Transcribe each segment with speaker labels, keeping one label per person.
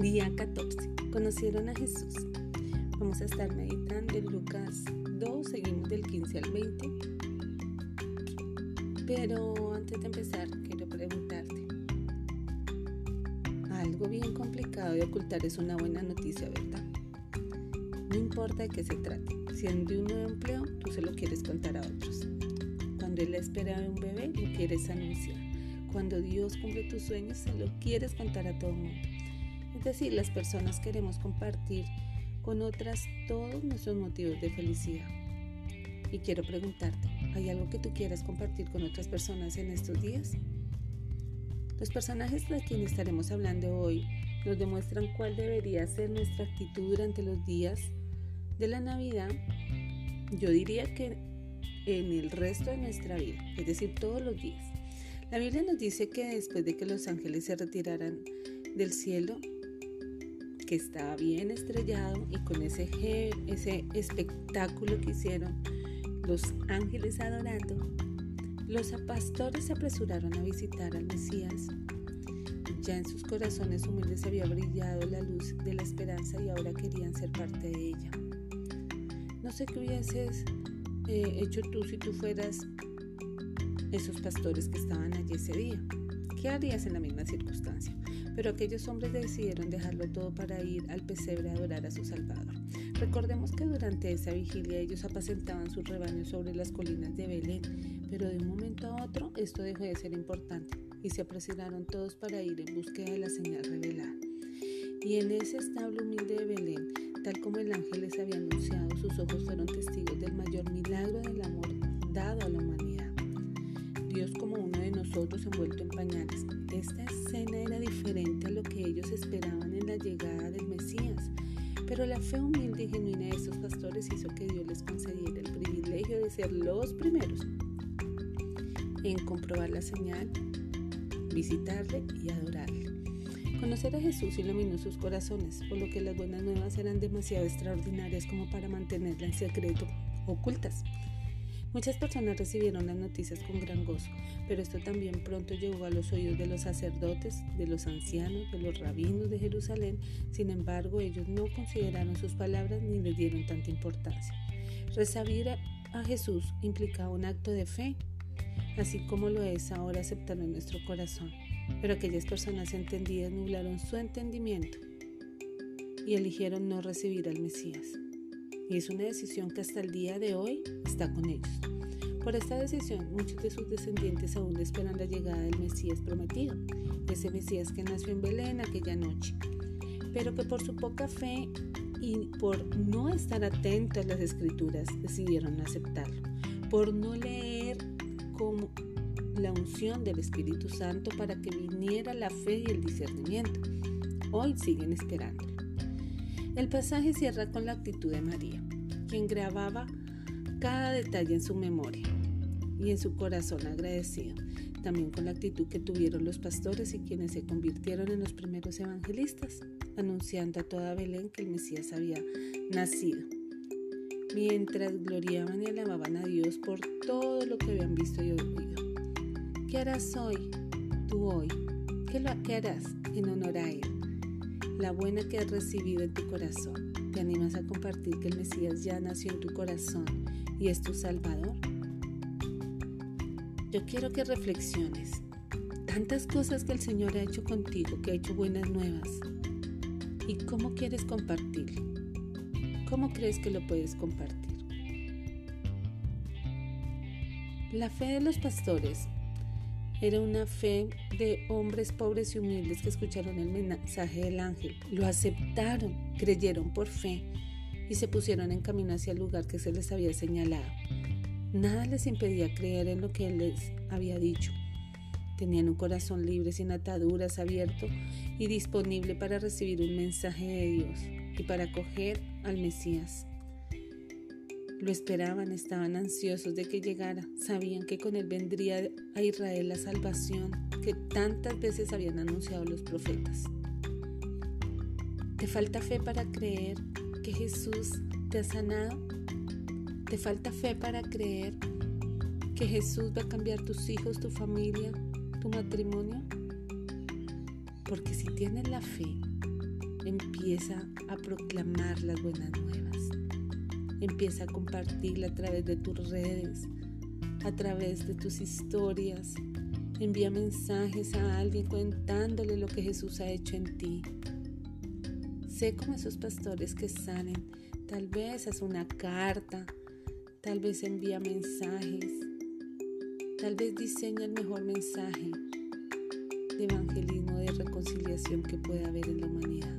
Speaker 1: Día 14. Conocieron a Jesús. Vamos a estar meditando en Lucas 2, seguimos del 15 al 20. Pero antes de empezar, quiero preguntarte. Algo bien complicado de ocultar es una buena noticia, ¿verdad? No importa de qué se trate. Si es de un nuevo empleo, tú se lo quieres contar a otros. Cuando él espera un bebé, lo quieres anunciar. Cuando Dios cumple tus sueños, se lo quieres contar a todo el mundo. Es decir, las personas queremos compartir con otras todos nuestros motivos de felicidad. Y quiero preguntarte, ¿hay algo que tú quieras compartir con otras personas en estos días? Los personajes de quienes estaremos hablando hoy nos demuestran cuál debería ser nuestra actitud durante los días de la Navidad. Yo diría que en el resto de nuestra vida, es decir, todos los días. La Biblia nos dice que después de que los ángeles se retiraran del cielo, que estaba bien estrellado y con ese, ese espectáculo que hicieron los ángeles adorando, los pastores se apresuraron a visitar al Mesías. Ya en sus corazones humildes había brillado la luz de la esperanza y ahora querían ser parte de ella. No sé qué hubieses eh, hecho tú si tú fueras esos pastores que estaban allí ese día? ¿Qué harías en la misma circunstancia? Pero aquellos hombres decidieron dejarlo todo para ir al pesebre a adorar a su Salvador. Recordemos que durante esa vigilia ellos apacentaban sus rebaños sobre las colinas de Belén, pero de un momento a otro esto dejó de ser importante y se apresuraron todos para ir en búsqueda de la señal revelada. Y en ese establo humilde de Belén, tal como el ángel les había anunciado, sus ojos fueron testigos del mayor milagro del amor dado a la humanidad Dios como uno nosotros envuelto en pañales. Esta escena era diferente a lo que ellos esperaban en la llegada del Mesías, pero la fe humilde y genuina de estos pastores hizo que Dios les concediera el privilegio de ser los primeros en comprobar la señal, visitarle y adorarle. Conocer a Jesús iluminó sus corazones, por lo que las buenas nuevas eran demasiado extraordinarias como para mantenerla en secreto, ocultas. Muchas personas recibieron las noticias con gran gozo, pero esto también pronto llegó a los oídos de los sacerdotes, de los ancianos, de los rabinos de Jerusalén. Sin embargo, ellos no consideraron sus palabras ni les dieron tanta importancia. Recibir a Jesús implicaba un acto de fe, así como lo es ahora aceptarlo en nuestro corazón. Pero aquellas personas entendidas nublaron su entendimiento y eligieron no recibir al Mesías y es una decisión que hasta el día de hoy está con ellos. Por esta decisión, muchos de sus descendientes aún esperan la llegada del Mesías prometido, ese Mesías que nació en Belén aquella noche, pero que por su poca fe y por no estar atentos a las escrituras decidieron aceptarlo, por no leer como la unción del Espíritu Santo para que viniera la fe y el discernimiento. Hoy siguen esperando. El pasaje cierra con la actitud de María, quien grababa cada detalle en su memoria y en su corazón agradecido, también con la actitud que tuvieron los pastores y quienes se convirtieron en los primeros evangelistas, anunciando a toda Belén que el Mesías había nacido, mientras gloriaban y alababan a Dios por todo lo que habían visto y oído. ¿Qué harás hoy, tú hoy? ¿Qué, lo, qué harás en honor a Él? La buena que has recibido en tu corazón. ¿Te animas a compartir que el Mesías ya nació en tu corazón y es tu Salvador? Yo quiero que reflexiones. Tantas cosas que el Señor ha hecho contigo, que ha hecho buenas nuevas. ¿Y cómo quieres compartirlo? ¿Cómo crees que lo puedes compartir? La fe de los pastores era una fe de hombres pobres y humildes que escucharon el mensaje del ángel, lo aceptaron, creyeron por fe y se pusieron en camino hacia el lugar que se les había señalado. Nada les impedía creer en lo que él les había dicho. Tenían un corazón libre, sin ataduras, abierto y disponible para recibir un mensaje de Dios y para acoger al Mesías. Lo esperaban, estaban ansiosos de que llegara. Sabían que con él vendría a Israel la salvación que tantas veces habían anunciado los profetas. ¿Te falta fe para creer que Jesús te ha sanado? ¿Te falta fe para creer que Jesús va a cambiar tus hijos, tu familia, tu matrimonio? Porque si tienes la fe empieza a proclamar las buenas nuevas. Empieza a compartirla a través de tus redes, a través de tus historias. Envía mensajes a alguien contándole lo que Jesús ha hecho en ti. Sé como esos pastores que salen. Tal vez haz una carta, tal vez envía mensajes, tal vez diseña el mejor mensaje de evangelismo, de reconciliación que pueda haber en la humanidad.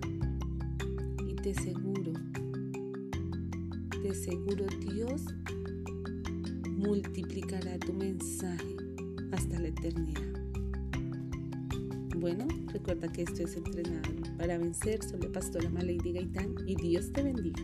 Speaker 1: Y te seguro, te seguro Dios multiplicará tu mensaje hasta la eternidad. Bueno, recuerda que esto es entrenado para vencer. Soy la pastora Malady Gaitán y Dios te bendiga.